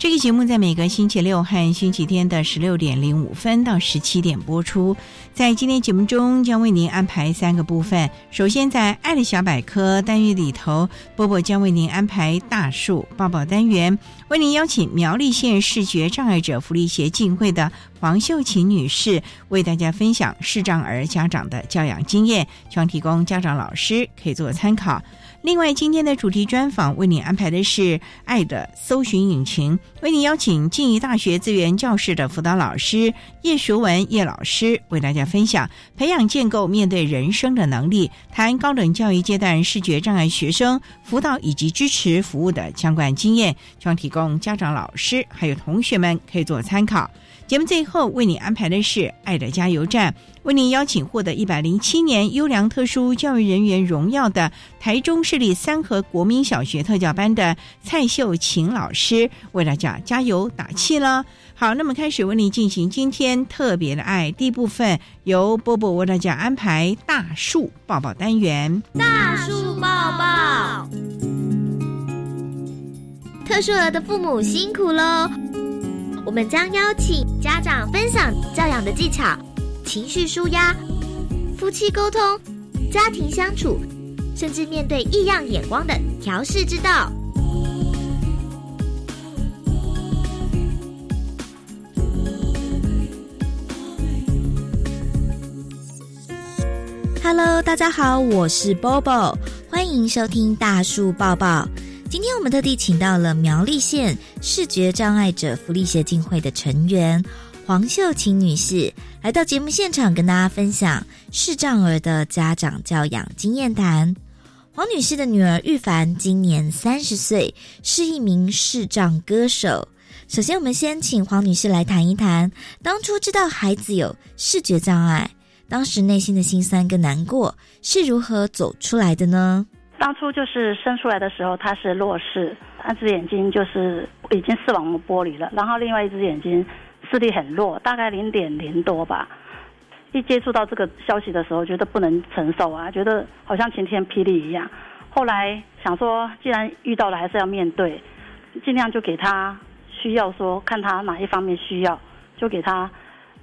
这个节目在每个星期六和星期天的十六点零五分到十七点播出。在今天节目中，将为您安排三个部分。首先，在“爱的小百科”单元里头，波波将为您安排大树抱抱单元，为您邀请苗栗县视觉障碍者福利协进会的黄秀琴女士，为大家分享视障儿家长的教养经验，希望提供家长老师可以做参考。另外，今天的主题专访为你安排的是《爱的搜寻引擎》，为你邀请静宜大学资源教室的辅导老师叶淑文叶老师，为大家分享培养建构面对人生的能力，谈高等教育阶段视觉障碍学生辅导以及支持服务的相关经验，希望提供家长、老师还有同学们可以做参考。节目最后为你安排的是《爱的加油站》，为您邀请获得一百零七年优良特殊教育人员荣耀的台中市立三和国民小学特教班的蔡秀琴老师，为大家加油打气了。好，那么开始为您进行今天特别的爱第一部分，由波波为大家安排大树抱抱单元。大树抱抱，特殊儿的父母辛苦喽。我们将邀请家长分享教养的技巧、情绪舒压、夫妻沟通、家庭相处，甚至面对异样眼光的调试之道。Hello，大家好，我是 Bobo，欢迎收听大树抱抱。今天我们特地请到了苗栗县视觉障碍者福利协进会的成员黄秀琴女士，来到节目现场跟大家分享视障儿的家长教养经验谈。黄女士的女儿玉凡今年三十岁，是一名视障歌手。首先，我们先请黄女士来谈一谈，当初知道孩子有视觉障碍，当时内心的心酸跟难过是如何走出来的呢？当初就是生出来的时候，他是弱视，一只眼睛就是已经视网膜剥离了，然后另外一只眼睛视力很弱，大概零点零多吧。一接触到这个消息的时候，觉得不能承受啊，觉得好像晴天霹雳一样。后来想说，既然遇到了，还是要面对，尽量就给他需要说，看他哪一方面需要，就给他。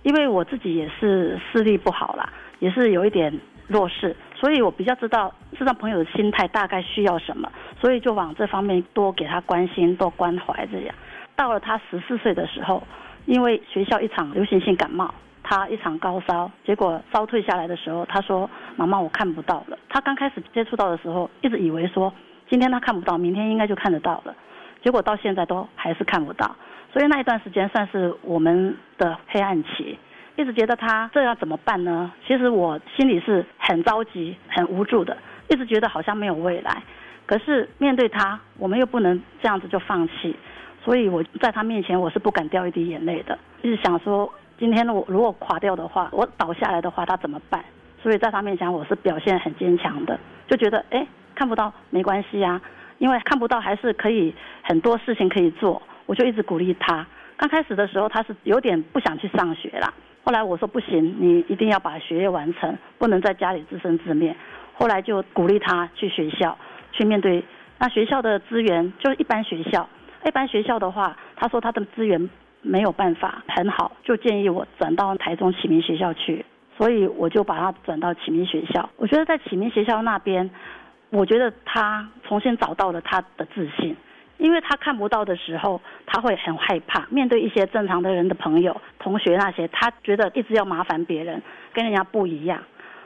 因为我自己也是视力不好啦，也是有一点弱视。所以我比较知道智障朋友的心态大概需要什么，所以就往这方面多给他关心、多关怀这样。到了他十四岁的时候，因为学校一场流行性感冒，他一场高烧，结果烧退下来的时候，他说：“妈妈，我看不到了。”他刚开始接触到的时候，一直以为说今天他看不到，明天应该就看得到了，结果到现在都还是看不到。所以那一段时间算是我们的黑暗期。一直觉得他这样怎么办呢？其实我心里是很着急、很无助的，一直觉得好像没有未来。可是面对他，我们又不能这样子就放弃，所以我在他面前我是不敢掉一滴眼泪的。一直想说，今天我如果垮掉的话，我倒下来的话，他怎么办？所以在他面前我是表现很坚强的，就觉得哎，看不到没关系呀，因为看不到还是可以很多事情可以做，我就一直鼓励他。刚开始的时候他是有点不想去上学啦。后来我说不行，你一定要把学业完成，不能在家里自生自灭。后来就鼓励他去学校，去面对那学校的资源，就是一般学校。一般学校的话，他说他的资源没有办法很好，就建议我转到台中启明学校去。所以我就把他转到启明学校。我觉得在启明学校那边，我觉得他重新找到了他的自信。因为他看不到的时候，他会很害怕面对一些正常的人的朋友、同学那些，他觉得一直要麻烦别人，跟人家不一样。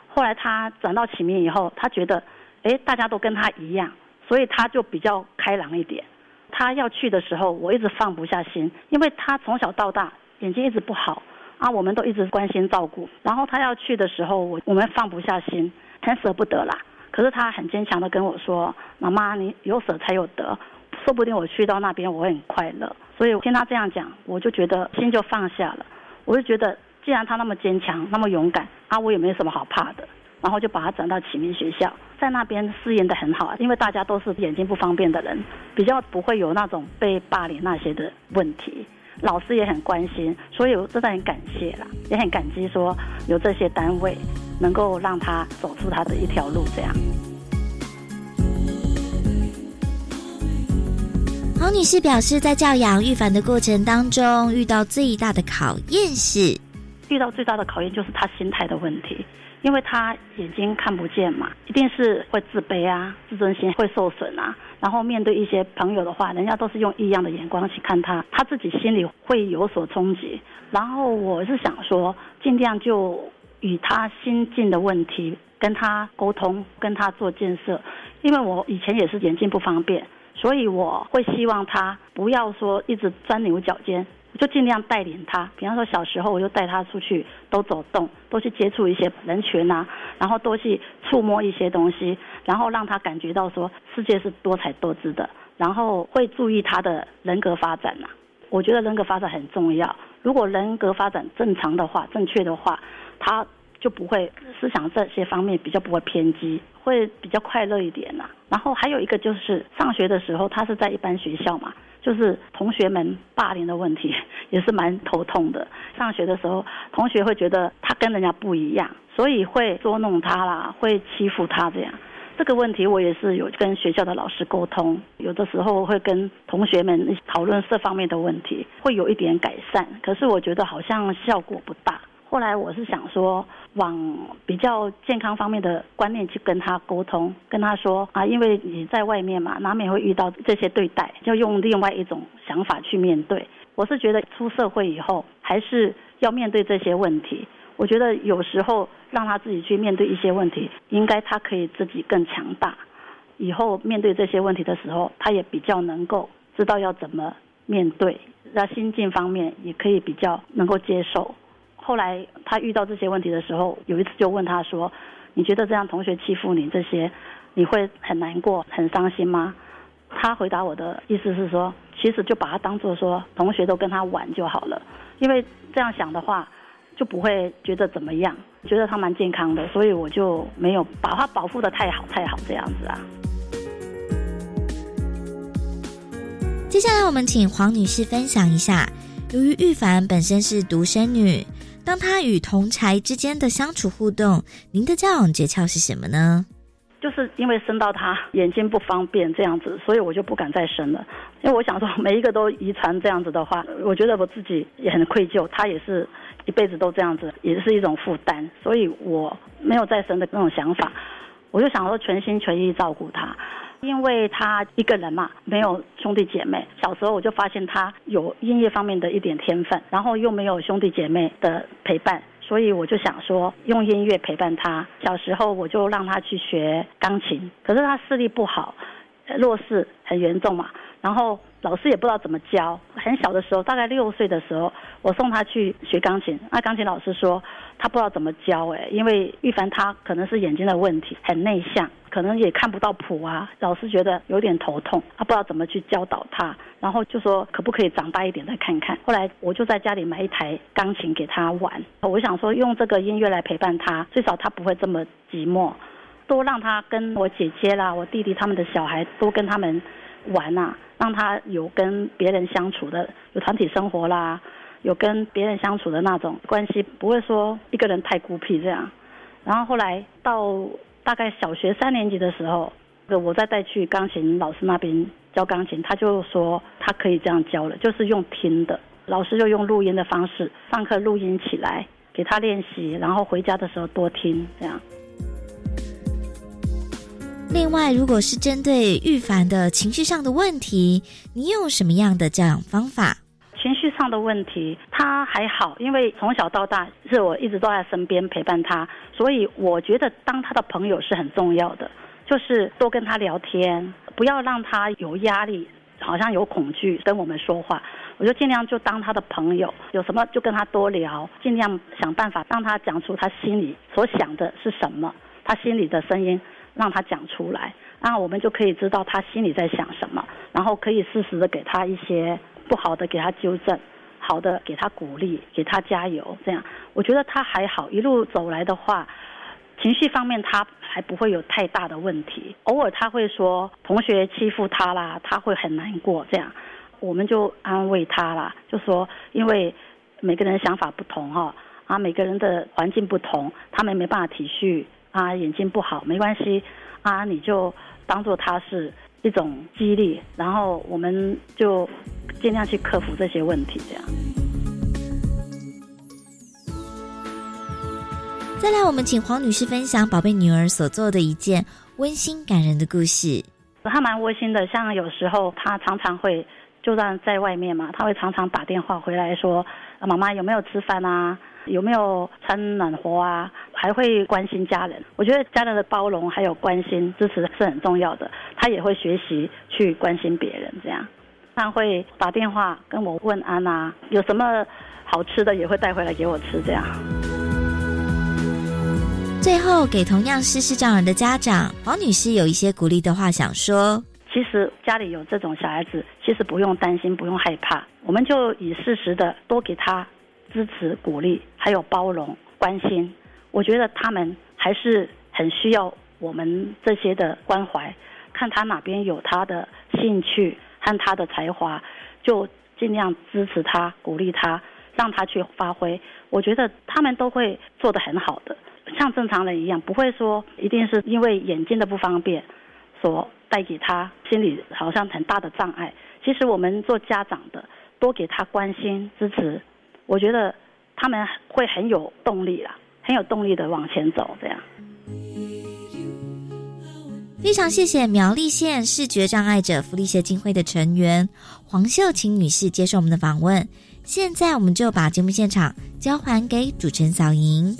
后来他转到启明以后，他觉得，哎，大家都跟他一样，所以他就比较开朗一点。他要去的时候，我一直放不下心，因为他从小到大眼睛一直不好啊，我们都一直关心照顾。然后他要去的时候，我我们放不下心，很舍不得啦。可是他很坚强的跟我说：“妈妈，你有舍才有得。”说不定我去到那边我会很快乐，所以听他这样讲，我就觉得心就放下了。我就觉得，既然他那么坚强，那么勇敢，啊，我也没什么好怕的。然后就把他转到启明学校，在那边适应的很好，因为大家都是眼睛不方便的人，比较不会有那种被霸凌那些的问题。老师也很关心，所以我真的很感谢啦，也很感激说有这些单位能够让他走出他的一条路这样。黄女士表示，在教养玉凡的过程当中，遇到最大的考验是，遇到最大的考验就是他心态的问题，因为他眼睛看不见嘛，一定是会自卑啊，自尊心会受损啊。然后面对一些朋友的话，人家都是用异样的眼光去看他，他自己心里会有所冲击。然后我是想说，尽量就与他心境的问题跟他沟通，跟他做建设，因为我以前也是眼睛不方便。所以我会希望他不要说一直钻牛角尖，就尽量带领他。比方说小时候我就带他出去多走动，多去接触一些人群啊，然后多去触摸一些东西，然后让他感觉到说世界是多彩多姿的，然后会注意他的人格发展呐。我觉得人格发展很重要，如果人格发展正常的话、正确的话，他就不会思想这些方面比较不会偏激。会比较快乐一点呐，然后还有一个就是上学的时候，他是在一般学校嘛，就是同学们霸凌的问题 也是蛮头痛的。上学的时候，同学会觉得他跟人家不一样，所以会捉弄他啦，会欺负他这样。这个问题我也是有跟学校的老师沟通，有的时候会跟同学们讨论这方面的问题，会有一点改善。可是我觉得好像效果不大。后来我是想说，往比较健康方面的观念去跟他沟通，跟他说啊，因为你在外面嘛，难免会遇到这些对待，就用另外一种想法去面对。我是觉得出社会以后还是要面对这些问题。我觉得有时候让他自己去面对一些问题，应该他可以自己更强大。以后面对这些问题的时候，他也比较能够知道要怎么面对，那心境方面也可以比较能够接受。后来他遇到这些问题的时候，有一次就问他说：“你觉得这样同学欺负你这些，你会很难过、很伤心吗？”他回答我的意思是说：“其实就把他当做说同学都跟他玩就好了，因为这样想的话就不会觉得怎么样，觉得他蛮健康的，所以我就没有把他保护的太好太好这样子啊。”接下来我们请黄女士分享一下，由于玉凡本身是独生女。当他与同才之间的相处互动，您的交往诀窍是什么呢？就是因为生到他眼睛不方便这样子，所以我就不敢再生了。因为我想说，每一个都遗传这样子的话，我觉得我自己也很愧疚。他也是一辈子都这样子，也是一种负担，所以我没有再生的那种想法。我就想说，全心全意照顾他。因为他一个人嘛，没有兄弟姐妹。小时候我就发现他有音乐方面的一点天分，然后又没有兄弟姐妹的陪伴，所以我就想说用音乐陪伴他。小时候我就让他去学钢琴，可是他视力不好，弱视很严重嘛。然后老师也不知道怎么教。很小的时候，大概六岁的时候，我送他去学钢琴。那钢琴老师说他不知道怎么教，哎，因为玉凡他可能是眼睛的问题，很内向。可能也看不到谱啊，老师觉得有点头痛，他不知道怎么去教导他，然后就说可不可以长大一点再看看。后来我就在家里买一台钢琴给他玩，我想说用这个音乐来陪伴他，最少他不会这么寂寞，多让他跟我姐姐啦、我弟弟他们的小孩多跟他们玩呐，让他有跟别人相处的有团体生活啦，有跟别人相处的那种关系，不会说一个人太孤僻这样。然后后来到大概小学三年级的时候，我再带去钢琴老师那边教钢琴，他就说他可以这样教了，就是用听的，老师就用录音的方式，上课录音起来给他练习，然后回家的时候多听这样。另外，如果是针对玉凡的情绪上的问题，你用什么样的教养方法？情绪上的问题，他还好，因为从小到大是我一直都在身边陪伴他，所以我觉得当他的朋友是很重要的，就是多跟他聊天，不要让他有压力，好像有恐惧跟我们说话，我就尽量就当他的朋友，有什么就跟他多聊，尽量想办法让他讲出他心里所想的是什么，他心里的声音。让他讲出来，然后我们就可以知道他心里在想什么，然后可以适时的给他一些不好的给他纠正，好的给他鼓励，给他加油。这样，我觉得他还好，一路走来的话，情绪方面他还不会有太大的问题。偶尔他会说同学欺负他啦，他会很难过。这样，我们就安慰他啦，就说因为每个人想法不同哈，啊，每个人的环境不同，他们没办法体恤。啊，眼睛不好没关系，啊，你就当做他是一种激励，然后我们就尽量去克服这些问题，这样。再来，我们请黄女士分享宝贝女儿所做的一件温馨感人的故事。她蛮温馨的，像有时候她常常会，就算在外面嘛，她会常常打电话回来说：“妈妈有没有吃饭啊？”有没有穿暖和啊？还会关心家人。我觉得家人的包容还有关心支持是很重要的。他也会学习去关心别人，这样。他会打电话跟我问安啊，有什么好吃的也会带回来给我吃，这样。最后，给同样是视障人的家长王女士有一些鼓励的话想说。其实家里有这种小孩子，其实不用担心，不用害怕，我们就以适时的多给他。支持、鼓励，还有包容、关心，我觉得他们还是很需要我们这些的关怀。看他哪边有他的兴趣和他的才华，就尽量支持他、鼓励他，让他去发挥。我觉得他们都会做得很好的，像正常人一样，不会说一定是因为眼睛的不方便所带给他心里好像很大的障碍。其实我们做家长的，多给他关心、支持。我觉得他们会很有动力啦，很有动力的往前走，这样。非常谢谢苗栗县视觉障碍者福利协进会的成员黄秀琴女士接受我们的访问。现在我们就把节目现场交还给主持人小莹。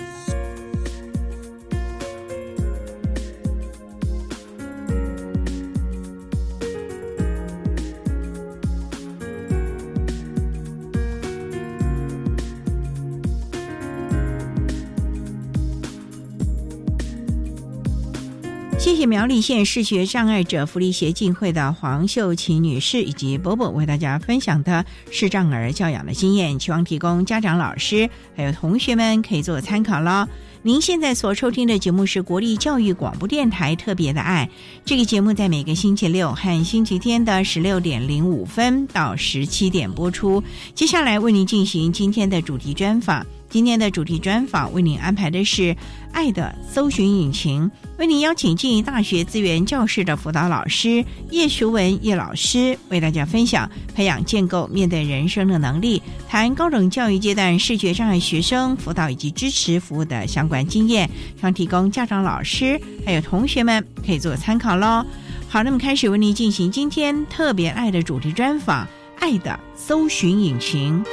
苗栗县视觉障碍者福利协进会的黄秀琴女士以及伯伯为大家分享的视障儿教养的经验，希望提供家长、老师还有同学们可以做参考喽。您现在所收听的节目是国立教育广播电台特别的爱，这个节目在每个星期六和星期天的十六点零五分到十七点播出。接下来为您进行今天的主题专访。今天的主题专访为您安排的是《爱的搜寻引擎》，为您邀请静宜大学资源教室的辅导老师叶淑文叶老师为大家分享培养建构面对人生的能力，谈高等教育阶段视觉障碍学生辅导以及支持服务的相关经验，想提供家长、老师还有同学们可以做参考喽。好，那么开始为您进行今天特别爱的主题专访，《爱的搜寻引擎》。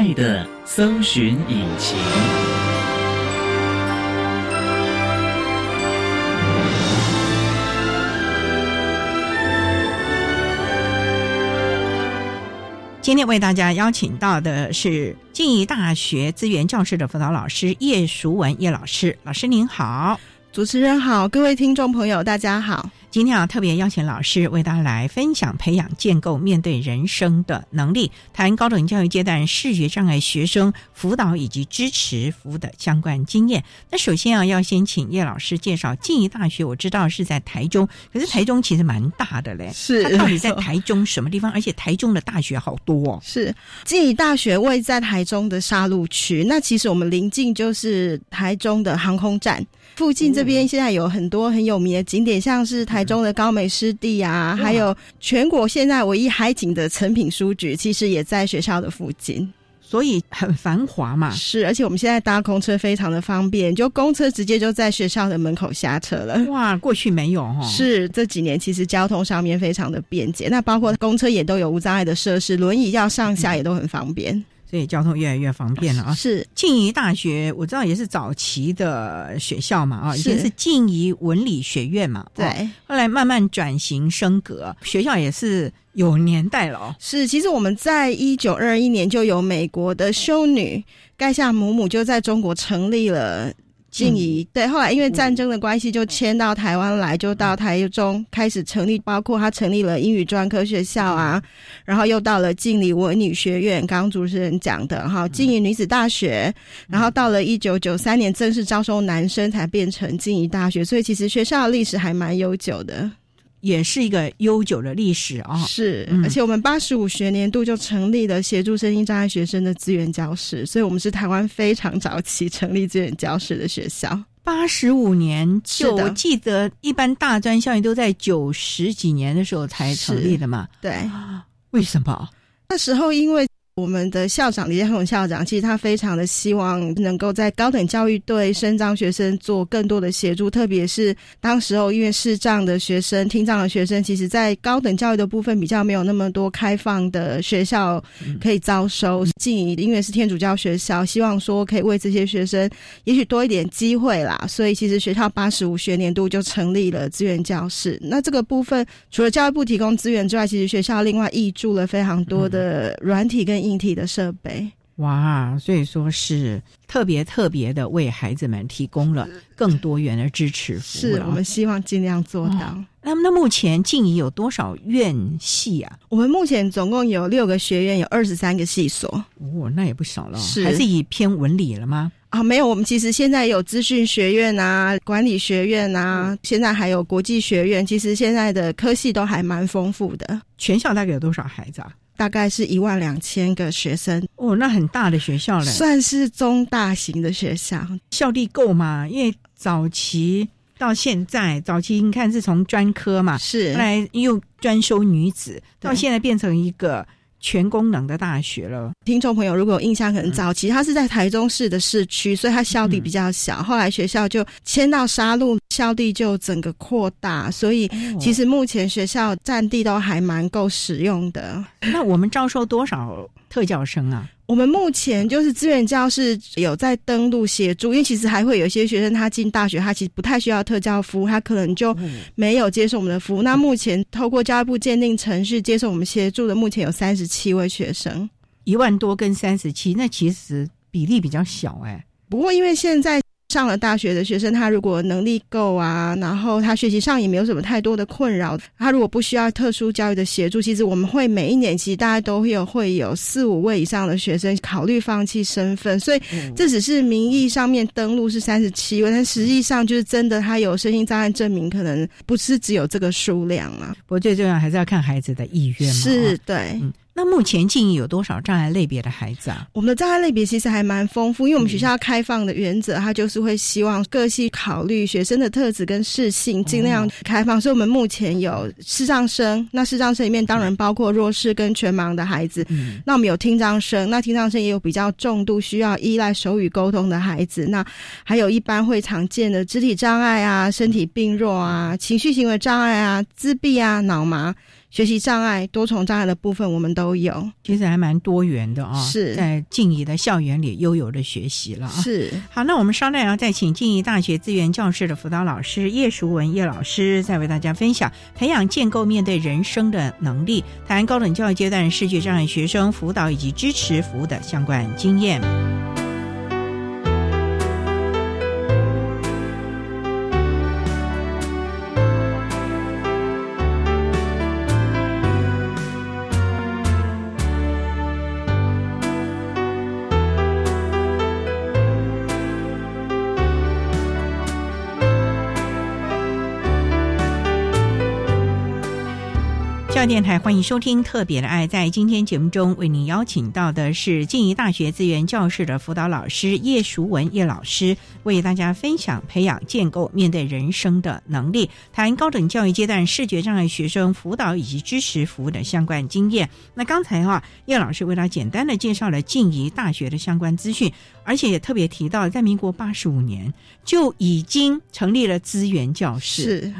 爱的搜寻引擎。今天为大家邀请到的是静宜大学资源教室的辅导老师叶淑文叶老师，老师您好。主持人好，各位听众朋友，大家好。今天啊，特别邀请老师为大家来分享培养建构面对人生的能力，谈高等教育阶段视觉障碍学生辅导以及支持服务的相关经验。那首先啊，要先请叶老师介绍静宜大学。我知道是在台中，可是台中其实蛮大的嘞。是，到底在台中什么地方？而且台中的大学好多哦。是，静宜大学位在台中的沙鹿区。那其实我们临近就是台中的航空站。附近这边现在有很多很有名的景点，像是台中的高美湿地啊，还有全国现在唯一海景的成品书局，其实也在学校的附近，所以很繁华嘛。是，而且我们现在搭公车非常的方便，就公车直接就在学校的门口下车了。哇，过去没有哈。是这几年其实交通上面非常的便捷，那包括公车也都有无障碍的设施，轮椅要上下也都很方便。所以交通越来越方便了啊！是静宜大学，我知道也是早期的学校嘛啊，以前是静宜文理学院嘛，对，后来慢慢转型升格，学校也是有年代了哦。是，其实我们在一九二一年就有美国的修女盖夏姆姆就在中国成立了。静怡。对，后来因为战争的关系，就迁到台湾来，就到台中开始成立，包括他成立了英语专科学校啊，然后又到了静宜文理学院，刚刚主持人讲的哈，静怡女子大学，然后到了一九九三年正式招收男生，才变成静怡大学，所以其实学校的历史还蛮悠久的。也是一个悠久的历史啊，是，而且我们八十五学年度就成立了协助身心障碍学生的资源教室，所以我们是台湾非常早期成立资源教室的学校。八十五年就我记得，一般大专校园都在九十几年的时候才成立的嘛。对，为什么？那时候因为。我们的校长李建宏校长，其实他非常的希望能够在高等教育对生障学生做更多的协助，特别是当时候因为视障的学生、听障的学生，其实在高等教育的部分比较没有那么多开放的学校可以招收。进因为是天主教学校，希望说可以为这些学生也许多一点机会啦，所以其实学校八十五学年度就成立了资源教室。那这个部分除了教育部提供资源之外，其实学校另外挹注了非常多的软体跟硬体的设备哇，所以说是特别特别的为孩子们提供了更多元的支持服务。是我们希望尽量做到。那么，那目前静怡有多少院系啊？我们目前总共有六个学院，有二十三个系所。哦，那也不少了。是还是以偏文理了吗？啊，没有，我们其实现在有资讯学院啊，管理学院啊，现在还有国际学院。其实现在的科系都还蛮丰富的。全校大概有多少孩子啊？大概是一万两千个学生哦，那很大的学校了，算是中大型的学校，校地够吗？因为早期到现在，早期你看是从专科嘛，是后来又专收女子，到现在变成一个。全功能的大学了。听众朋友，如果有印象，可能早期它是在台中市的市区，所以它校地比较小。后来学校就迁到沙鹿，校地就整个扩大，所以其实目前学校占地都还蛮够使用的。那我们招收多少特教生啊？我们目前就是资源教室有在登录协助，因为其实还会有一些学生他进大学，他其实不太需要特教服务，他可能就没有接受我们的服务。那目前透过教育部鉴定程序接受我们协助的，目前有三十七位学生，一万多跟三十七，那其实比例比较小哎。不过因为现在。上了大学的学生，他如果能力够啊，然后他学习上也没有什么太多的困扰，他如果不需要特殊教育的协助，其实我们会每一年其实大家都会有会有四五位以上的学生考虑放弃身份，所以这只是名义上面登录是三十七位，但实际上就是真的他有身心障碍证明，可能不是只有这个数量啊。不过最重要还是要看孩子的意愿嘛。是，对。那目前静怡有多少障碍类别的孩子啊？我们的障碍类别其实还蛮丰富，因为我们学校开放的原则，它就是会希望各系考虑学生的特质跟适性，尽量开放。所以，我们目前有视障生，那视障生里面当然包括弱视跟全盲的孩子。那我们有听障生，那听障生也有比较重度需要依赖手语沟通的孩子。那还有一般会常见的肢体障碍啊、身体病弱啊、情绪行为障碍啊、自闭啊、脑麻。学习障碍、多重障碍的部分，我们都有，其实还蛮多元的啊。是在静怡的校园里悠游的学习了啊。是好，那我们稍待要再请静怡大学资源教室的辅导老师叶淑文叶老师，再为大家分享培养建构面对人生的能力，谈高等教育阶段视觉障碍学生辅导以及支持服务的相关经验。电台，欢迎收听《特别的爱》。在今天节目中，为您邀请到的是静宜大学资源教室的辅导老师叶淑文叶老师，为大家分享培养建构面对人生的能力，谈高等教育阶段视觉障碍学生辅导以及支持服务的相关经验。那刚才哈，叶老师为他简单的介绍了静宜大学的相关资讯，而且也特别提到，在民国八十五年就已经成立了资源教室。是。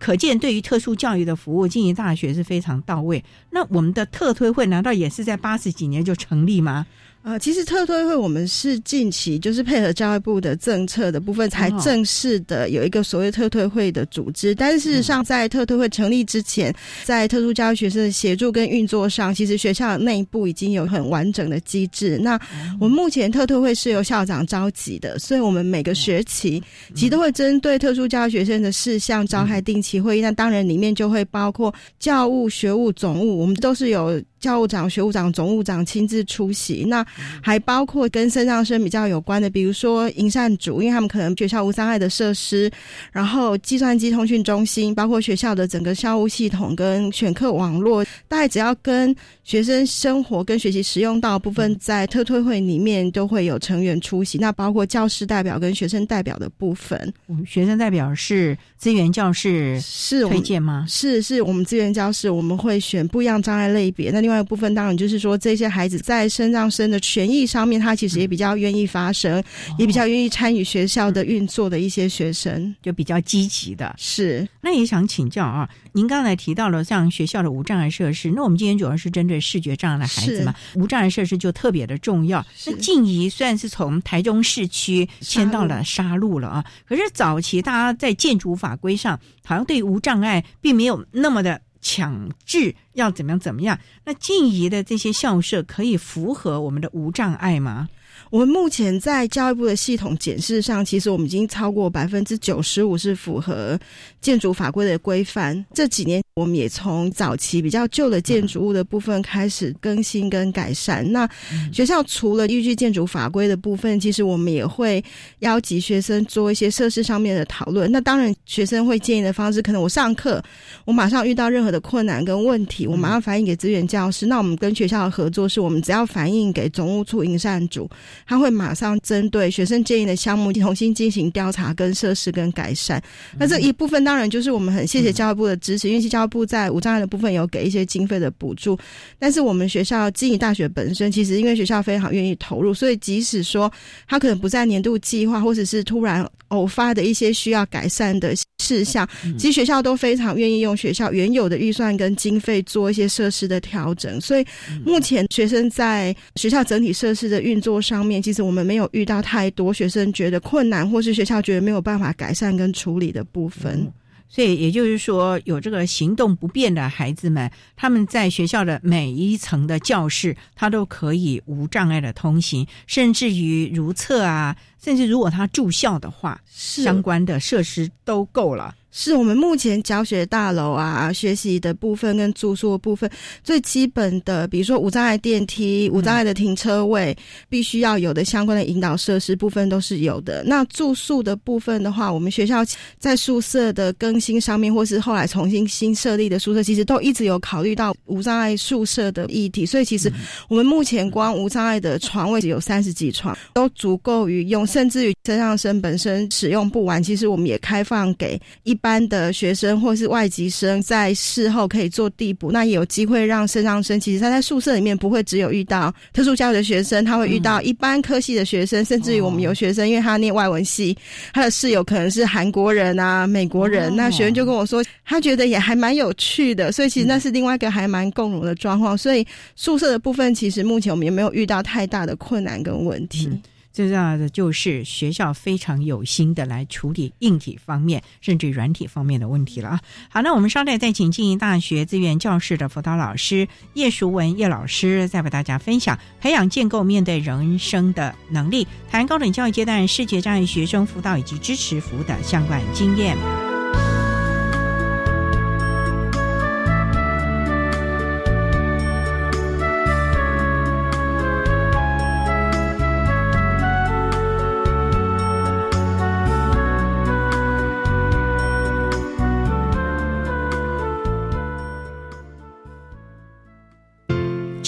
可见，对于特殊教育的服务，经营大学是非常到位。那我们的特推会难道也是在八十几年就成立吗？呃，其实特推会我们是近期就是配合教育部的政策的部分，才正式的有一个所谓特推会的组织。但是事实上，在特推会成立之前，在特殊教育学生的协助跟运作上，其实学校内部已经有很完整的机制。那我们目前特推会是由校长召集的，所以我们每个学期其实都会针对特殊教育学生的事项召开定期会议。那当然里面就会包括教务、学务、总务，我们都是有。教务长、学务长、总务长亲自出席，那还包括跟肾上生比较有关的，比如说营善组，因为他们可能学校无障碍的设施，然后计算机通讯中心，包括学校的整个校务系统跟选课网络，大概只要跟学生生活跟学习使用到部分，在特推会里面都会有成员出席。那包括教师代表跟学生代表的部分，学生代表是资源教室是推荐吗？是，是我们资源教室，我们会选不一样障碍类别。那另外一部分当然就是说，这些孩子在身上生的权益上面，他其实也比较愿意发声，也比较愿意参与学校的运作的一些学生，就比较积极的。是，那也想请教啊，您刚才提到了像学校的无障碍设施，那我们今天主要是针对视觉障碍的孩子嘛，无障碍设施就特别的重要。那静怡虽然是从台中市区迁到了沙鹿了啊，可是早期大家在建筑法规上，好像对无障碍并没有那么的。强制要怎么样怎么样？那静怡的这些校舍可以符合我们的无障碍吗？我们目前在教育部的系统检视上，其实我们已经超过百分之九十五是符合建筑法规的规范。这几年，我们也从早期比较旧的建筑物的部分开始更新跟改善。那学校除了依据建筑法规的部分，其实我们也会邀集学生做一些设施上面的讨论。那当然，学生会建议的方式，可能我上课，我马上遇到任何的困难跟问题，我马上反映给资源教师。那我们跟学校的合作是，我们只要反映给总务处营善组。他会马上针对学生建议的项目重新进行调查、跟设施、跟改善。那这一部分当然就是我们很谢谢教育部的支持，因为教育部在无障碍的部分有给一些经费的补助。但是我们学校经营大学本身，其实因为学校非常愿意投入，所以即使说他可能不在年度计划，或者是突然偶发的一些需要改善的事项，其实学校都非常愿意用学校原有的预算跟经费做一些设施的调整。所以目前学生在学校整体设施的运作上。面其实我们没有遇到太多学生觉得困难，或是学校觉得没有办法改善跟处理的部分。所以也就是说，有这个行动不便的孩子们，他们在学校的每一层的教室，他都可以无障碍的通行，甚至于如厕啊，甚至如果他住校的话，相关的设施都够了。是我们目前教学大楼啊，学习的部分跟住宿的部分最基本的，比如说无障碍电梯、无障碍的停车位，必须要有的相关的引导设施部分都是有的。那住宿的部分的话，我们学校在宿舍的更新上面，或是后来重新新设立的宿舍，其实都一直有考虑到无障碍宿舍的议题。所以其实我们目前光无障碍的床位只有三十几床，都足够于用，甚至于身上生本身使用不完，其实我们也开放给一。班的学生或是外籍生在事后可以做递补，那也有机会让身上生。其实他在宿舍里面不会只有遇到特殊教育的学生，他会遇到一般科系的学生，甚至于我们有学生，因为他念外文系，他的室友可能是韩国人啊、美国人。那学生就跟我说，他觉得也还蛮有趣的，所以其实那是另外一个还蛮共融的状况。所以宿舍的部分，其实目前我们也没有遇到太大的困难跟问题。最重要的就是学校非常有心的来处理硬体方面甚至软体方面的问题了啊！好，那我们稍待再请经营大学资源教室的辅导老师叶淑文叶老师，再为大家分享培养建构面对人生的能力，谈高等教育阶段视觉障碍学生辅导以及支持服务的相关经验。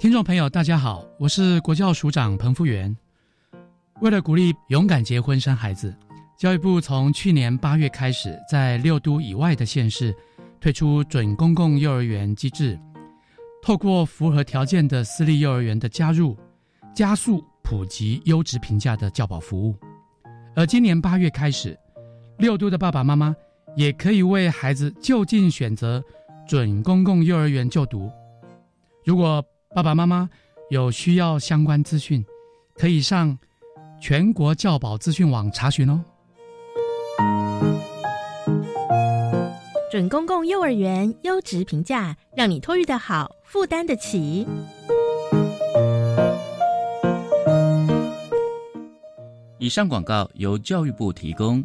听众朋友，大家好，我是国教署长彭福元。为了鼓励勇敢结婚生孩子，教育部从去年八月开始，在六都以外的县市推出准公共幼儿园机制，透过符合条件的私立幼儿园的加入，加速普及优质评价的教保服务。而今年八月开始，六都的爸爸妈妈也可以为孩子就近选择准公共幼儿园就读。如果爸爸妈妈有需要相关资讯，可以上全国教保资讯网查询哦。准公共幼儿园优质评价，让你托育的好，负担得起。以上广告由教育部提供。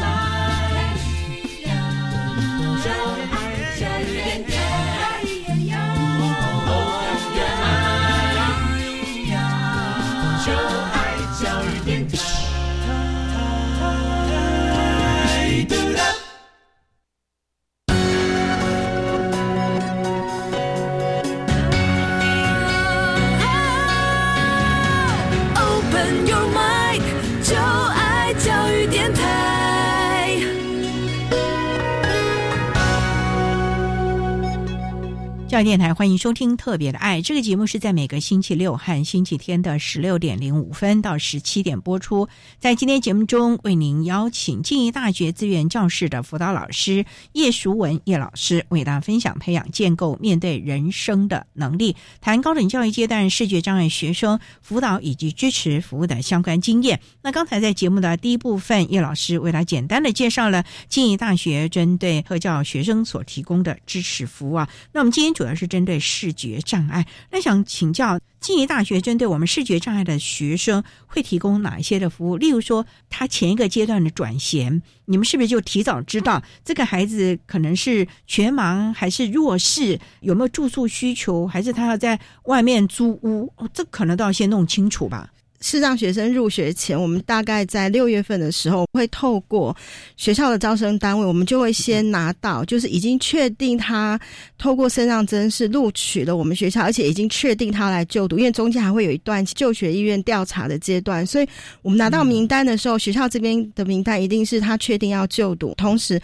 电台欢迎收听《特别的爱》这个节目，是在每个星期六和星期天的十六点零五分到十七点播出。在今天节目中，为您邀请静宜大学资源教室的辅导老师叶淑文叶老师，为大家分享培养建构面对人生的能力，谈高等教育阶段视觉障碍学生辅导以及支持服务的相关经验。那刚才在节目的第一部分，叶老师为大家简单的介绍了静宜大学针对特教学生所提供的支持服务啊。那我们今天主要而是针对视觉障碍，那想请教静宜大学针对我们视觉障碍的学生会提供哪一些的服务？例如说，他前一个阶段的转衔，你们是不是就提早知道这个孩子可能是全盲还是弱视？有没有住宿需求？还是他要在外面租屋？哦，这可能都要先弄清楚吧。视障学生入学前，我们大概在六月份的时候，会透过学校的招生单位，我们就会先拿到，就是已经确定他透过身障真是录取了我们学校，而且已经确定他来就读，因为中间还会有一段就学意愿调查的阶段，所以我们拿到名单的时候，学校这边的名单一定是他确定要就读。同时，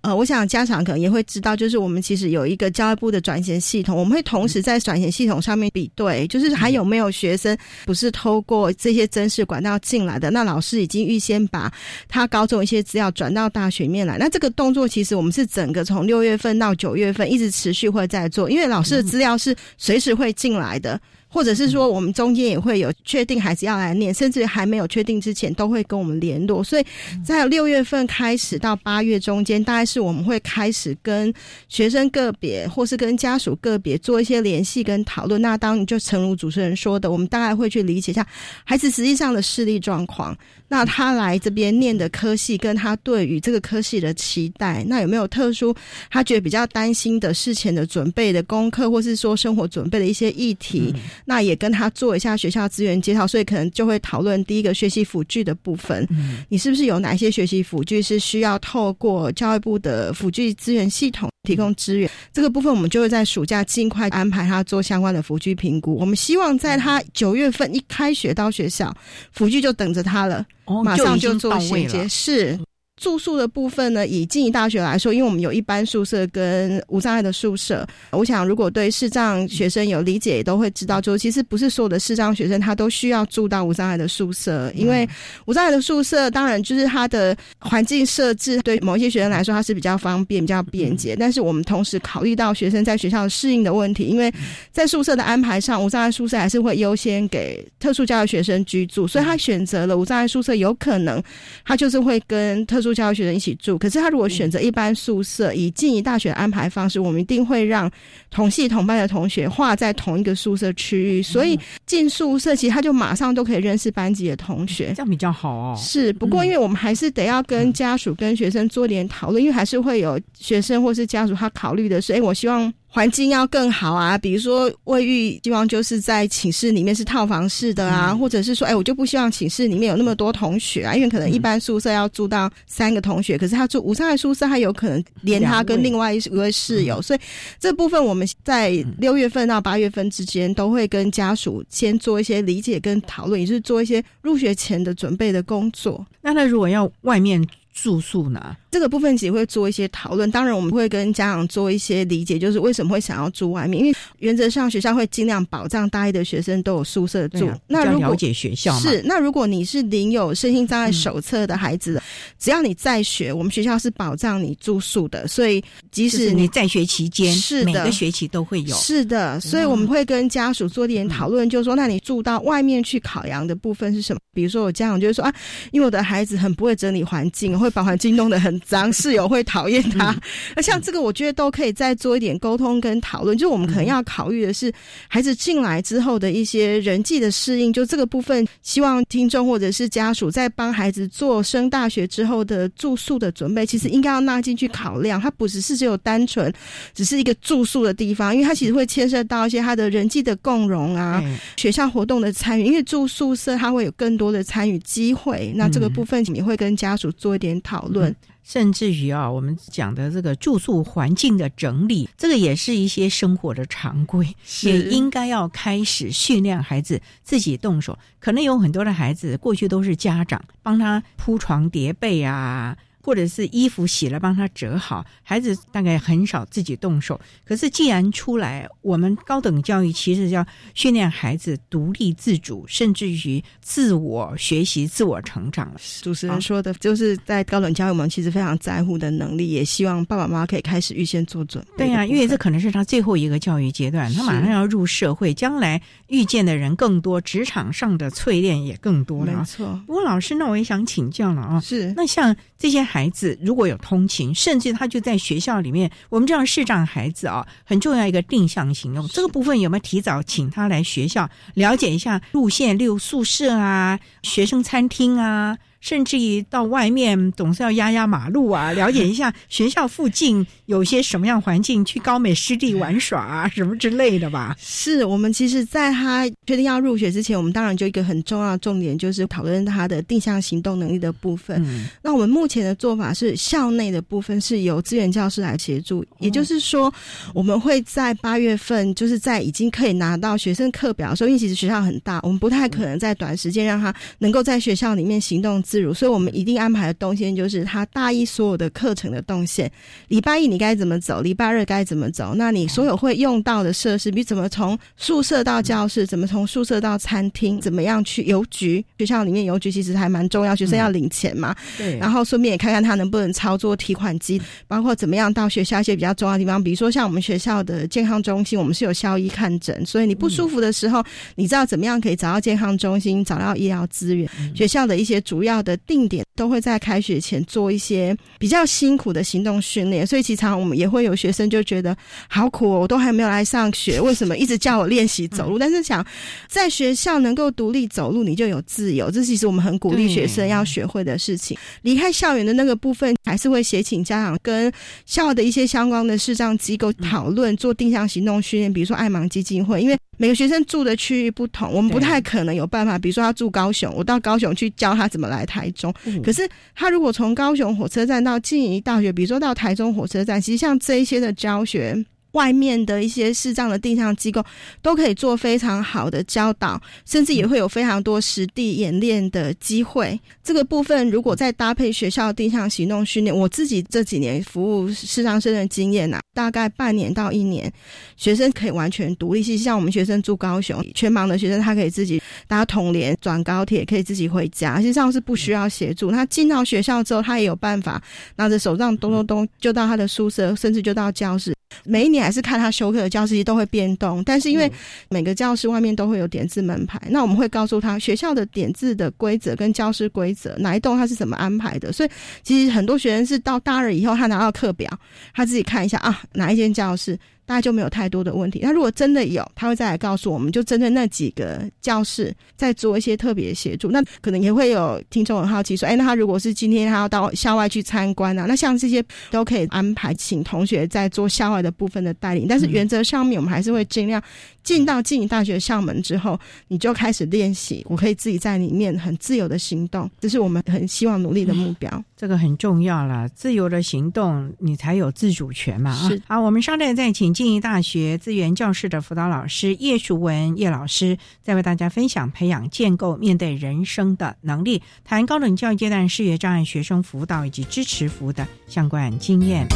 呃，我想家长可能也会知道，就是我们其实有一个教育部的转衔系统，我们会同时在转衔系统上面比对，就是还有没有学生不是透过。这些真实管道进来的，那老师已经预先把他高中一些资料转到大学面来。那这个动作其实我们是整个从六月份到九月份一直持续会在做，因为老师的资料是随时会进来的。或者是说，我们中间也会有确定孩子要来念，甚至还没有确定之前，都会跟我们联络。所以在六月份开始到八月中间，大概是我们会开始跟学生个别或是跟家属个别做一些联系跟讨论。那当你就诚如主持人说的，我们大概会去理解一下孩子实际上的视力状况。那他来这边念的科系，跟他对于这个科系的期待，那有没有特殊他觉得比较担心的事前的准备的功课，或是说生活准备的一些议题？那也跟他做一下学校资源介绍，所以可能就会讨论第一个学习辅具的部分。嗯，你是不是有哪些学习辅具是需要透过教育部的辅具资源系统提供资源？这个部分我们就会在暑假尽快安排他做相关的辅具评估。我们希望在他九月份一开学到学校，辅具就等着他了。马上就做衔接，是住宿的部分呢，以静宜大学来说，因为我们有一般宿舍跟无障碍的宿舍，我想如果对视障学生有理解，也都会知道，就其实不是所有的视障学生他都需要住到无障碍的宿舍，因为无障碍的宿舍当然就是它的环境设置对某一些学生来说它是比较方便、比较便捷，但是我们同时考虑到学生在学校适应的问题，因为在宿舍的安排上，无障碍宿舍还是会优先给特殊教育学生居住，所以他选择了无障碍宿舍，有可能他就是会跟特殊教育学生一起住。可是他如果选择一般宿舍，以静宜大学安排方式，我们一定会让同系同班的同学划在同一个宿舍区域，所以进宿舍其实他就马上都可以认识班级的同学，这样比较好哦。是，不过因为我们还是得要跟家属跟学生做点讨论，因为还是会有学生或是家属他考虑的是，哎，我希望。环境要更好啊，比如说卫浴，希望就是在寝室里面是套房式的啊，或者是说，哎，我就不希望寝室里面有那么多同学啊，因为可能一般宿舍要住到三个同学，可是他住无障碍宿舍，他有可能连他跟另外一位室友，所以这部分我们在六月份到八月份之间都会跟家属先做一些理解跟讨论，也是做一些入学前的准备的工作。那他如果要外面住宿呢？这个部分其实会做一些讨论，当然我们会跟家长做一些理解，就是为什么会想要住外面，因为原则上学校会尽量保障大一的学生都有宿舍住。那如果了解学校是，那如果你是领有身心障碍手册的孩子，只要你在学，我们学校是保障你住宿的，所以即使你在学期间，是每个学期都会有。是的，所以我们会跟家属做点讨论，就是说，那你住到外面去考量的部分是什么？比如说，我家长就是说啊，因为我的孩子很不会整理环境，会把环境弄得很脏，室友会。讨厌他，那像这个，我觉得都可以再做一点沟通跟讨论。就是我们可能要考虑的是，孩子进来之后的一些人际的适应。就这个部分，希望听众或者是家属在帮孩子做升大学之后的住宿的准备，其实应该要纳进去考量。它不只是只有单纯只是一个住宿的地方，因为它其实会牵涉到一些他的人际的共融啊，学校活动的参与。因为住宿舍，他会有更多的参与机会。那这个部分也会跟家属做一点讨论。甚至于啊，我们讲的这个住宿环境的整理，这个也是一些生活的常规，也应该要开始训练孩子自己动手。可能有很多的孩子过去都是家长帮他铺床叠被啊。或者是衣服洗了帮他折好，孩子大概很少自己动手。可是既然出来，我们高等教育其实要训练孩子独立自主，甚至于自我学习、自我成长了。主持人说的就是在高等教育，我们其实非常在乎的能力，也希望爸爸妈妈可以开始预先做准备。对呀，因为这可能是他最后一个教育阶段，他马上要入社会，将来遇见的人更多，职场上的淬炼也更多了。没错。不过老师，那我也想请教了啊，是那像这些。孩子如果有通勤，甚至他就在学校里面，我们这样视障孩子啊，很重要一个定向行动。这个部分有没有提早请他来学校了解一下路线，例如宿舍啊、学生餐厅啊？甚至于到外面总是要压压马路啊，了解一下学校附近有些什么样环境，去高美湿地玩耍啊，什么之类的吧。是我们其实在他确定要入学之前，我们当然就一个很重要的重点就是讨论他的定向行动能力的部分。那我们目前的做法是校内的部分是由资源教师来协助，也就是说我们会在八月份就是在已经可以拿到学生课表的时候，因为其实学校很大，我们不太可能在短时间让他能够在学校里面行动。自如，所以我们一定安排的动线就是他大一所有的课程的动线。礼拜一你该怎么走，礼拜二该怎么走？那你所有会用到的设施，比如怎么从宿舍到教室，怎么从宿舍到餐厅，怎么样去邮局？学校里面邮局其实还蛮重要，学生要领钱嘛。对。然后顺便也看看他能不能操作提款机，包括怎么样到学校一些比较重要的地方，比如说像我们学校的健康中心，我们是有校医看诊，所以你不舒服的时候，你知道怎么样可以找到健康中心，找到医疗资源。学校的一些主要。的定点都会在开学前做一些比较辛苦的行动训练，所以其实我们也会有学生就觉得好苦哦，我都还没有来上学，为什么一直叫我练习走路？但是想在学校能够独立走路，你就有自由，这其实我们很鼓励学生要学会的事情。离开校园的那个部分，还是会协请家长跟校的一些相关的视障机构讨论做定向行动训练，比如说爱盲基金会，因为。每个学生住的区域不同，我们不太可能有办法。比如说他住高雄，我到高雄去教他怎么来台中。可是他如果从高雄火车站到静宜大学，比如说到台中火车站，其实像这一些的教学。外面的一些视障的定向机构都可以做非常好的教导，甚至也会有非常多实地演练的机会。这个部分如果再搭配学校定向行动训练，我自己这几年服务视障生的经验呐，大概半年到一年，学生可以完全独立。其实像我们学生住高雄，全盲的学生他可以自己搭统联转高铁，可以自己回家，实际上是不需要协助。他进到学校之后，他也有办法拿着手杖咚咚咚就到他的宿舍，甚至就到教室。每一年还是看他修课的教室都会变动，但是因为每个教室外面都会有点字门牌，那我们会告诉他学校的点字的规则跟教师规则，哪一栋他是怎么安排的。所以其实很多学生是到大二以后，他拿到课表，他自己看一下啊，哪一间教室。大家就没有太多的问题。那如果真的有，他会再来告诉我们，就针对那几个教室再做一些特别协助。那可能也会有听众很好奇说：“哎，那他如果是今天他要到校外去参观啊，那像这些都可以安排，请同学在做校外的部分的带领。但是原则上面，我们还是会尽量进到进大学校门之后，你就开始练习，我可以自己在里面很自由的行动，这是我们很希望努力的目标。这个很重要了，自由的行动，你才有自主权嘛。是好，我们稍待再请。静宜大学资源教室的辅导老师叶淑文叶老师，在为大家分享培养建构面对人生的能力，谈高等教育阶段视觉障碍学生辅导以及支持服务的相关经验。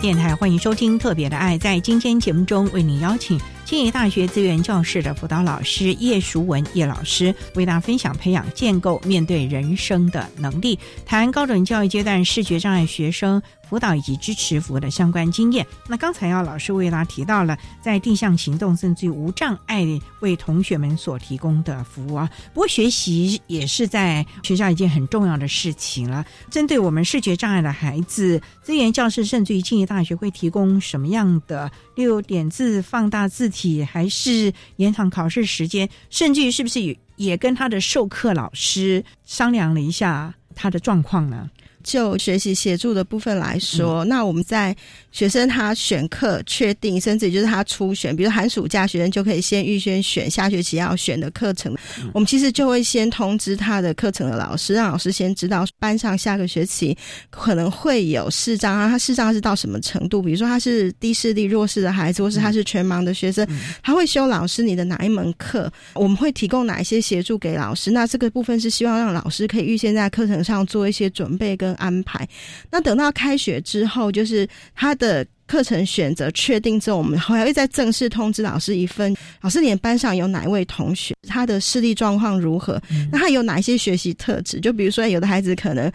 电台欢迎收听《特别的爱》。在今天节目中，为您邀请清华大学资源教室的辅导老师叶淑文叶老师，为大家分享培养建构面对人生的能力，谈高等教育阶段视觉障碍学生。辅导以及支持服务的相关经验。那刚才要老师为大家提到了在定向行动甚至于无障碍为同学们所提供的服务啊。不过学习也是在学校一件很重要的事情了。针对我们视觉障碍的孩子，资源教室甚至于敬业大学会提供什么样的六点字放大字体，还是延长考试时间，甚至于是不是也也跟他的授课老师商量了一下他的状况呢？就学习协助的部分来说，那我们在学生他选课确定，甚至就是他初选，比如寒暑假，学生就可以先预先选下学期要选的课程。我们其实就会先通知他的课程的老师，让老师先知道班上下个学期可能会有视障啊，他视障是到什么程度？比如说他是低视力弱势的孩子，或是他是全盲的学生，他会修老师你的哪一门课？我们会提供哪一些协助给老师？那这个部分是希望让老师可以预先在课程上做一些准备跟。安排，那等到开学之后，就是他的课程选择确定之后，我们还会再正式通知老师一份。老师，你班上有哪一位同学，他的视力状况如何？那他有哪一些学习特质？就比如说，有的孩子可能。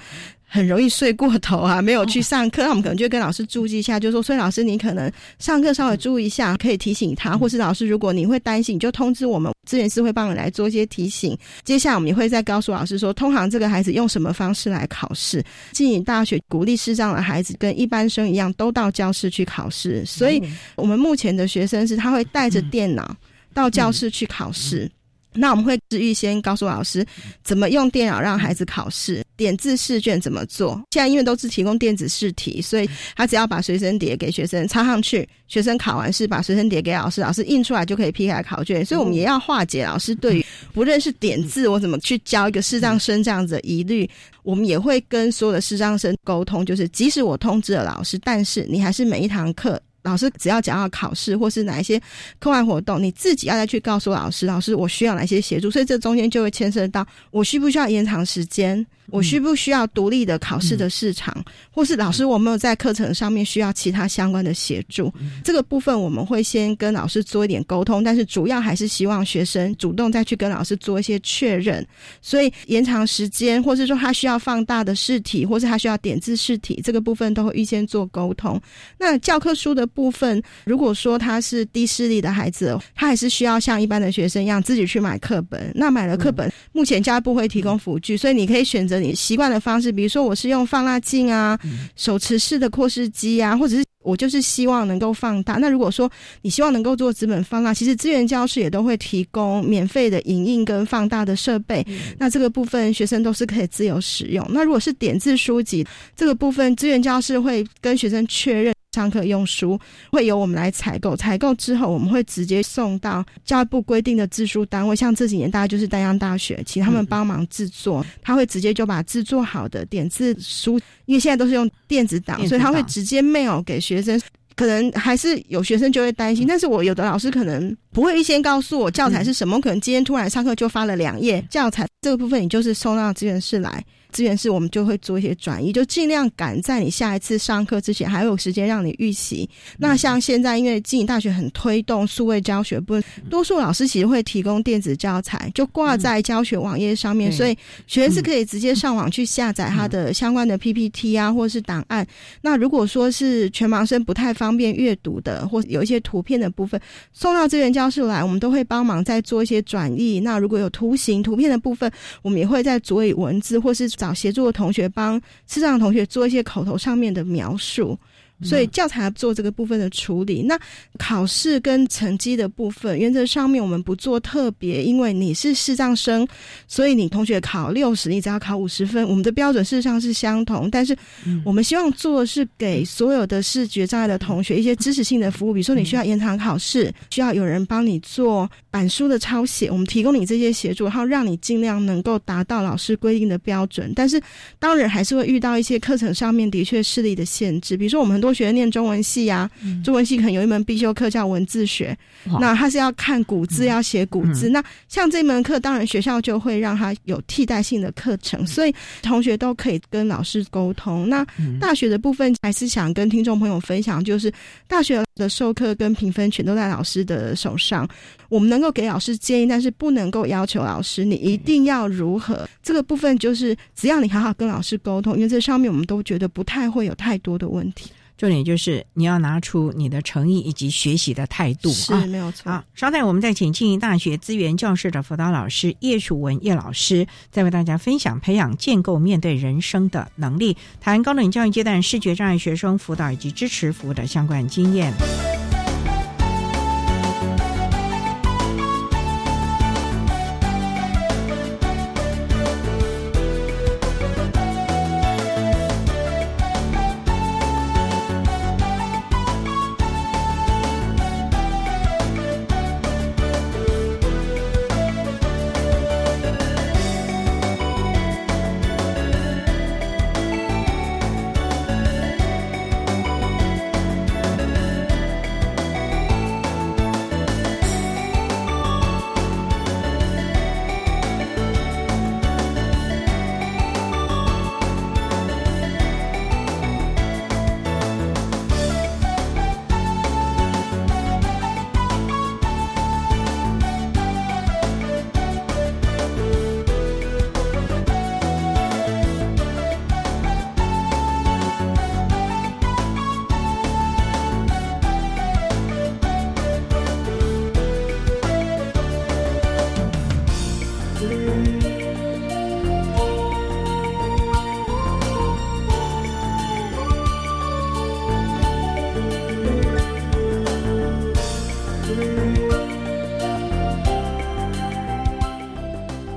很容易睡过头啊，没有去上课，那我们可能就跟老师注意一下，就说：，所以老师你可能上课稍微注意一下，可以提醒他，或是老师如果你会担心，你就通知我们资源师会帮你来做一些提醒。接下来我们也会再告诉老师说，通常这个孩子用什么方式来考试。进入大学鼓励视障的孩子跟一般生一样，都到教室去考试。所以我们目前的学生是他会带着电脑到教室去考试。那我们会预先告诉老师怎么用电脑让孩子考试，点字试卷怎么做。现在因为都是提供电子试题，所以他只要把随身碟给学生插上去，学生考完试把随身碟给老师，老师印出来就可以批改考卷。所以我们也要化解老师对于不认识点字，我怎么去教一个视障生这样子的疑虑。我们也会跟所有的视障生沟通，就是即使我通知了老师，但是你还是每一堂课。老师只要讲到考试或是哪一些课外活动，你自己要再去告诉老师，老师我需要哪些协助，所以这中间就会牵涉到我需不需要延长时间。我需不需要独立的考试的市场，或是老师我没有在课程上面需要其他相关的协助？这个部分我们会先跟老师做一点沟通，但是主要还是希望学生主动再去跟老师做一些确认。所以延长时间，或是说他需要放大的试题，或是他需要点字试题，这个部分都会预先做沟通。那教科书的部分，如果说他是低视力的孩子，他还是需要像一般的学生一样自己去买课本。那买了课本，目前教育部会提供辅具，所以你可以选择。你习惯的方式，比如说我是用放大镜啊、手持式的扩视机啊，或者是我就是希望能够放大。那如果说你希望能够做纸本放大，其实资源教室也都会提供免费的影印跟放大的设备。那这个部分学生都是可以自由使用。那如果是点字书籍这个部分，资源教室会跟学生确认。上课用书会由我们来采购，采购之后我们会直接送到教育部规定的制书单位，像这几年大概就是丹阳大学，请他们帮忙制作。他会直接就把制作好的点字书，因为现在都是用电子档，所以他会直接 mail 给学生。可能还是有学生就会担心，但是我有的老师可能不会预先告诉我教材是什么，可能今天突然上课就发了两页教材，这个部分你就是送到资源室来。资源室我们就会做一些转移，就尽量赶在你下一次上课之前还有时间让你预习。那像现在，因为经营大学很推动数位教学，不多数老师其实会提供电子教材，就挂在教学网页上面，所以学生是可以直接上网去下载他的相关的 PPT 啊，或者是档案。那如果说是全盲生不太方便阅读的，或有一些图片的部分，送到资源教室来，我们都会帮忙再做一些转译。那如果有图形、图片的部分，我们也会在佐以文字或是。找协助的同学帮视障同学做一些口头上面的描述。所以教材做这个部分的处理，那考试跟成绩的部分，原则上面我们不做特别，因为你是视障生，所以你同学考六十，你只要考五十分，我们的标准事实上是相同。但是我们希望做的是给所有的视觉障碍的同学一些知识性的服务，比如说你需要延长考试，需要有人帮你做板书的抄写，我们提供你这些协助，然后让你尽量能够达到老师规定的标准。但是当然还是会遇到一些课程上面的确视力的限制，比如说我们。多学念中文系呀，中文系可能有一门必修课叫文字学，那他是要看古字，要写古字。那像这门课，当然学校就会让他有替代性的课程，所以同学都可以跟老师沟通。那大学的部分，还是想跟听众朋友分享，就是大学的授课跟评分全都在老师的手上。我们能够给老师建议，但是不能够要求老师你一定要如何。这个部分就是只要你好好跟老师沟通，因为这上面我们都觉得不太会有太多的问题。重点就是你要拿出你的诚意以及学习的态度是没有错。好，稍待，我们再请庆应大学资源教室的辅导老师叶楚文叶老师，再为大家分享培养建构面对人生的能力，谈高等教育阶段视觉障碍学生辅导以及支持服务的相关经验。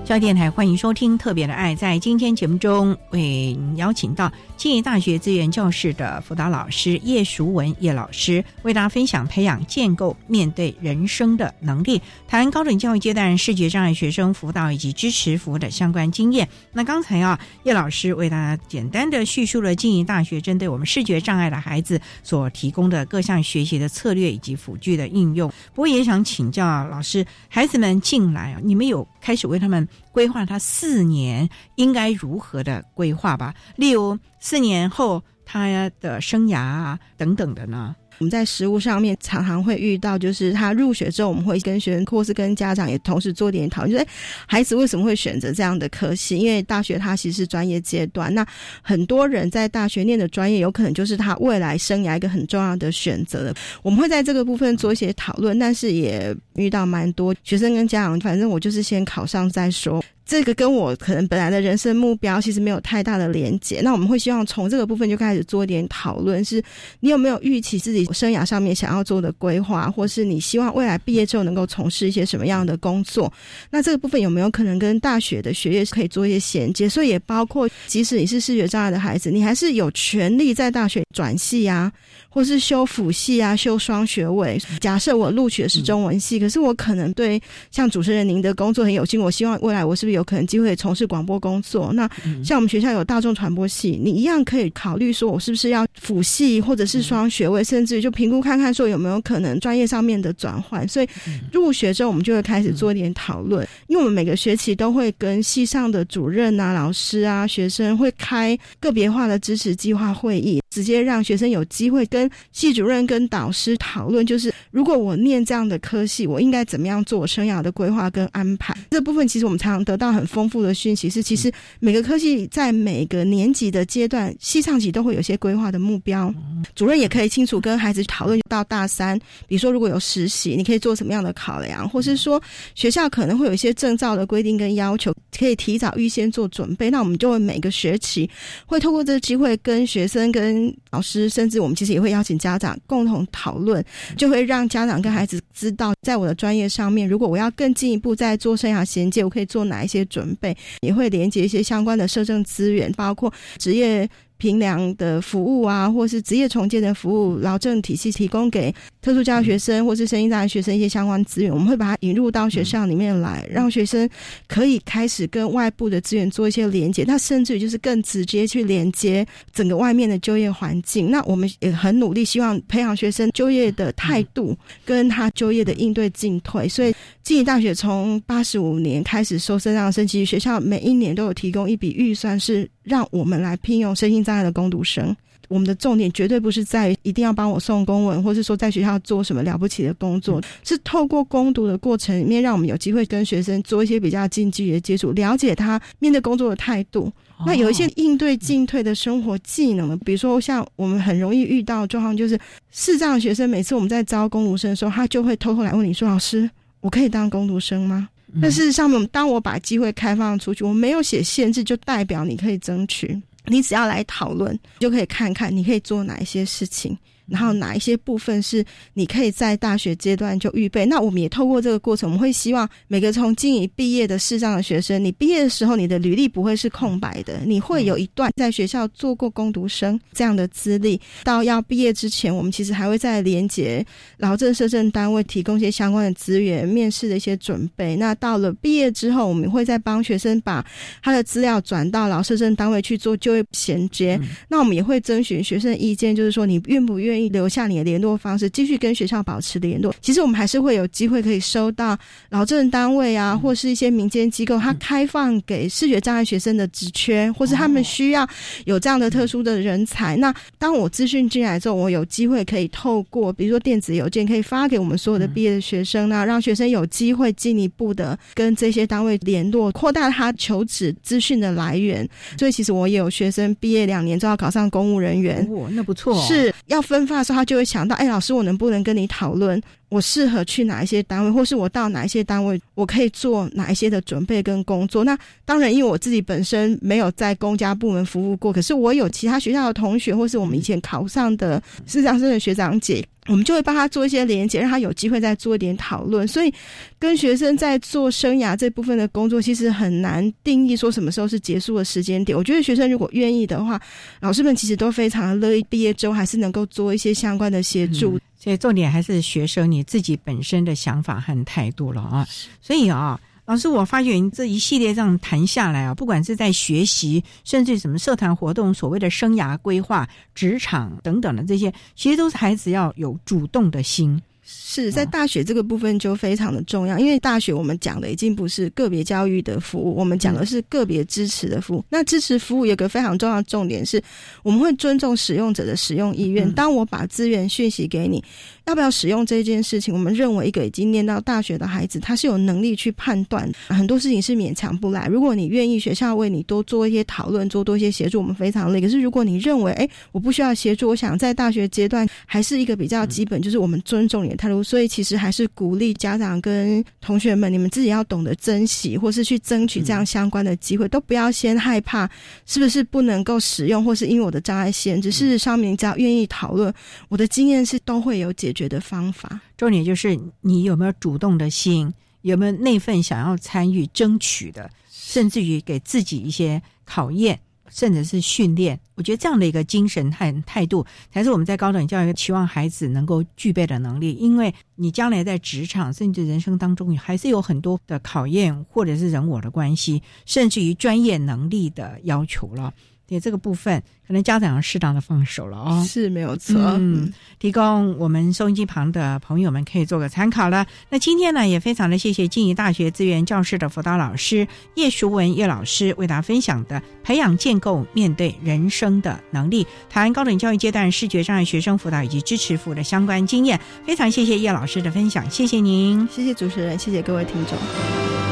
教育电台欢迎收听《特别的爱》。在今天节目中，为您邀请到庆宜大学资源教室的辅导老师叶淑文叶老师，为大家分享培养建构面对人生的能力，谈高等教育阶段视觉障碍学生辅导以及支持服务的相关经验。那刚才啊，叶老师为大家简单的叙述了庆宜大学针对我们视觉障碍的孩子所提供的各项学习的策略以及辅具的应用。不过也想请教，老师，孩子们进来啊，你们有开始为他们规划他四年应该如何的规划吧？例如四年后他的生涯啊等等的呢？我们在实务上面常常会遇到，就是他入学之后，我们会跟学生或是跟家长也同时做点讨论，就是孩子为什么会选择这样的科系？因为大学它其实是专业阶段，那很多人在大学念的专业，有可能就是他未来生涯一个很重要的选择。我们会在这个部分做一些讨论，但是也遇到蛮多学生跟家长，反正我就是先考上再说。这个跟我可能本来的人生目标其实没有太大的连结。那我们会希望从这个部分就开始做一点讨论：是你有没有预期自己生涯上面想要做的规划，或是你希望未来毕业之后能够从事一些什么样的工作？那这个部分有没有可能跟大学的学业可以做一些衔接？所以也包括，即使你是视觉障碍的孩子，你还是有权利在大学转系啊，或是修辅系啊，修双学位。假设我录取的是中文系，可是我可能对像主持人您的工作很有兴趣，我希望未来我是不是有可能机会从事广播工作。那像我们学校有大众传播系，你一样可以考虑说，我是不是要辅系或者是双学位，甚至就评估看看说有没有可能专业上面的转换。所以入学之后，我们就会开始做一点讨论，因为我们每个学期都会跟系上的主任啊、老师啊、学生会开个别化的支持计划会议，直接让学生有机会跟系主任、跟导师讨论，就是如果我念这样的科系，我应该怎么样做我生涯的规划跟安排。这部分其实我们常常得到很丰富的讯息，是其实每个科系在每个年级的阶段，系上级都会有些规划的目标。主任也可以清楚跟孩子讨论到大三，比如说如果有实习，你可以做什么样的考量，或是说学校可能会有一些证照的规定跟要求，可以提早预先做准备。那我们就会每个学期会透过这个机会跟学生、跟老师，甚至我们其实也会邀请家长共同讨论，就会让家长跟孩子知道，在我的专业上面，如果我要更进一步在做生涯衔接，我可以做哪一些准备，也会连接一些相关的社政资源，包括职业。评量的服务啊，或是职业重建的服务，劳政体系提供给特殊教育学生或是声音障碍学生一些相关资源，我们会把它引入到学校里面来，让学生可以开始跟外部的资源做一些连接。那甚至于就是更直接去连接整个外面的就业环境。那我们也很努力，希望培养学生就业的态度跟他就业的应对进退。所以，经济大学从八十五年开始收生让升其实学校每一年都有提供一笔预算是。让我们来聘用身心障碍的攻读生。我们的重点绝对不是在一定要帮我送公文，或是说在学校做什么了不起的工作，是透过攻读的过程里面，让我们有机会跟学生做一些比较近距离的接触，了解他面对工作的态度。那有一些应对进退的生活技能，比如说像我们很容易遇到状况，就是视障学生每次我们在招攻读生的时候，他就会偷偷来问你说：“老师，我可以当攻读生吗？”但事实上面，当我把机会开放出去，我没有写限制，就代表你可以争取。你只要来讨论，就可以看看你可以做哪一些事情。然后哪一些部分是你可以在大学阶段就预备？那我们也透过这个过程，我们会希望每个从经已毕业的视障的学生，你毕业的时候你的履历不会是空白的，你会有一段在学校做过攻读生这样的资历。到要毕业之前，我们其实还会再连接劳政社政单位提供一些相关的资源、面试的一些准备。那到了毕业之后，我们会再帮学生把他的资料转到劳社政单位去做就业衔接。那我们也会征询学生的意见，就是说你愿不愿意。留下你的联络方式，继续跟学校保持联络。其实我们还是会有机会可以收到劳政单位啊，或是一些民间机构，它开放给视觉障碍学生的职缺，或是他们需要有这样的特殊的人才。那当我资讯进来之后，我有机会可以透过，比如说电子邮件，可以发给我们所有的毕业的学生呢，让学生有机会进一步的跟这些单位联络，扩大他求职资讯的来源。所以，其实我也有学生毕业两年就要考上公务人员，哇，那不错，是要分。发的时候，他就会想到：哎，老师，我能不能跟你讨论我适合去哪一些单位，或是我到哪一些单位，我可以做哪一些的准备跟工作。那当然，因为我自己本身没有在公家部门服务过，可是我有其他学校的同学，或是我们以前考上的师长生的学长姐。我们就会帮他做一些连接，让他有机会再做一点讨论。所以，跟学生在做生涯这部分的工作，其实很难定义说什么时候是结束的时间点。我觉得学生如果愿意的话，老师们其实都非常乐意，毕业之后还是能够做一些相关的协助。所以，重点还是学生你自己本身的想法和态度了啊。所以啊。老师，我发觉这一系列这样谈下来啊，不管是在学习，甚至什么社团活动、所谓的生涯规划、职场等等的这些，其实都是孩子要有主动的心。是在大学这个部分就非常的重要，因为大学我们讲的已经不是个别教育的服务，我们讲的是个别支持的服务。那支持服务有个非常重要的重点是，我们会尊重使用者的使用意愿。当我把资源讯息给你，要不要使用这件事情，我们认为一个已经念到大学的孩子，他是有能力去判断很多事情是勉强不来。如果你愿意，学校为你多做一些讨论，做多一些协助，我们非常累。可是如果你认为，哎，我不需要协助，我想在大学阶段还是一个比较基本，就是我们尊重你。态度，所以其实还是鼓励家长跟同学们，你们自己要懂得珍惜，或是去争取这样相关的机会，都不要先害怕是不是不能够使用，或是因为我的障碍限制。事实上，你只要愿意讨论，我的经验是都会有解决的方法。重点就是你有没有主动的心，有没有那份想要参与、争取的，甚至于给自己一些考验。甚至是训练，我觉得这样的一个精神和态度，才是我们在高等教育期望孩子能够具备的能力。因为你将来在职场，甚至人生当中，还是有很多的考验，或者是人我的关系，甚至于专业能力的要求了。对这个部分，可能家长要适当的放手了哦，是没有错。嗯，提供我们收音机旁的朋友们可以做个参考了。那今天呢，也非常的谢谢静宜大学资源教室的辅导老师叶淑文叶老师为大家分享的培养建构面对人生的能力，谈高等教育阶段视觉障碍学生辅导以及支持服务的相关经验。非常谢谢叶老师的分享，谢谢您，谢谢主持人，谢谢各位听众。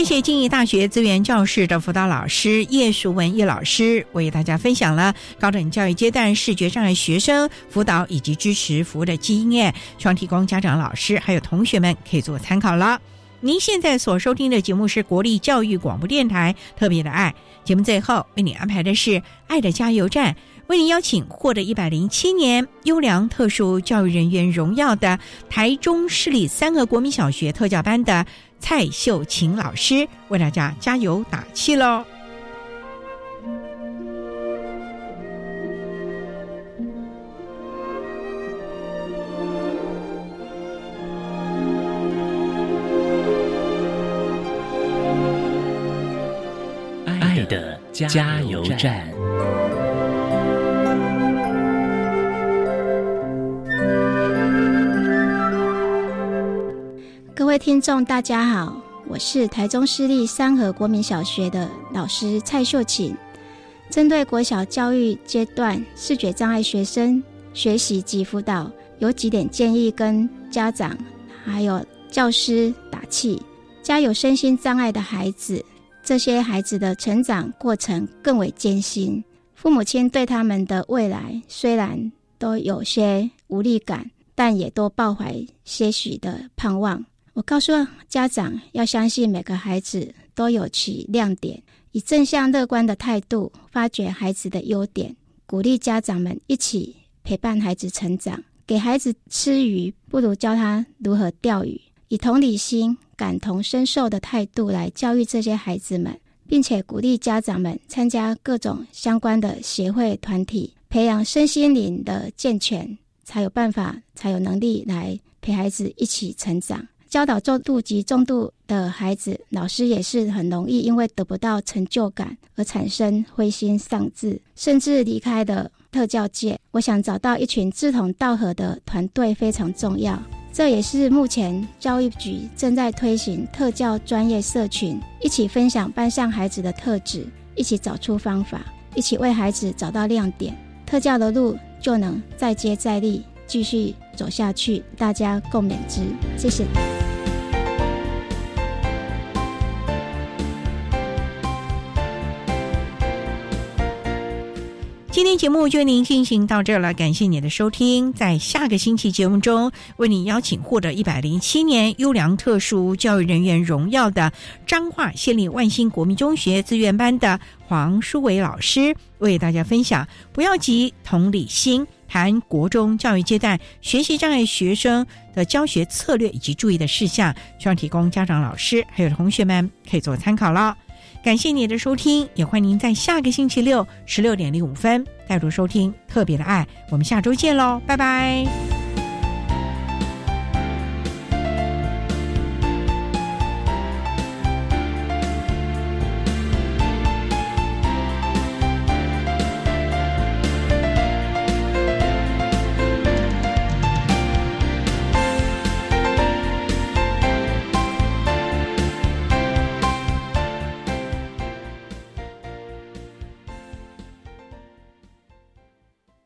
谢谢静宜大学资源教室的辅导老师叶淑文叶老师为大家分享了高等教育阶段视觉障碍学生辅导以及支持服务的经验，希望提供家长、老师还有同学们可以做参考了。您现在所收听的节目是国立教育广播电台特别的爱节目，最后为你安排的是爱的加油站，为您邀请获得一百零七年优良特殊教育人员荣耀的台中市立三和国民小学特教班的。蔡秀琴老师为大家加油打气喽！爱的加油站。各位听众，大家好，我是台中市立三和国民小学的老师蔡秀琴。针对国小教育阶段视觉障碍学生学习及辅导，有几点建议跟家长还有教师打气：家有身心障碍的孩子，这些孩子的成长过程更为艰辛，父母亲对他们的未来虽然都有些无力感，但也都抱怀些许的盼望。我告诉家长要相信每个孩子都有其亮点，以正向乐观的态度发掘孩子的优点，鼓励家长们一起陪伴孩子成长。给孩子吃鱼，不如教他如何钓鱼。以同理心、感同身受的态度来教育这些孩子们，并且鼓励家长们参加各种相关的协会团体，培养身心灵的健全，才有办法，才有能力来陪孩子一起成长。教导重度及中度的孩子，老师也是很容易因为得不到成就感而产生灰心丧志，甚至离开的特教界。我想找到一群志同道合的团队非常重要，这也是目前教育局正在推行特教专业社群，一起分享班上孩子的特质，一起找出方法，一起为孩子找到亮点，特教的路就能再接再厉，继续走下去，大家共勉之。谢谢。今天节目就为您进行到这了，感谢您的收听。在下个星期节目中，为您邀请获得一百零七年优良特殊教育人员荣耀的彰化县立万兴国民中学资源班的黄淑伟老师，为大家分享“不要急，同理心”。谈国中教育阶段学习障碍学生的教学策略以及注意的事项，希望提供家长、老师还有同学们可以做参考了。感谢你的收听，也欢迎您在下个星期六十六点零五分再度收听特别的爱。我们下周见喽，拜拜。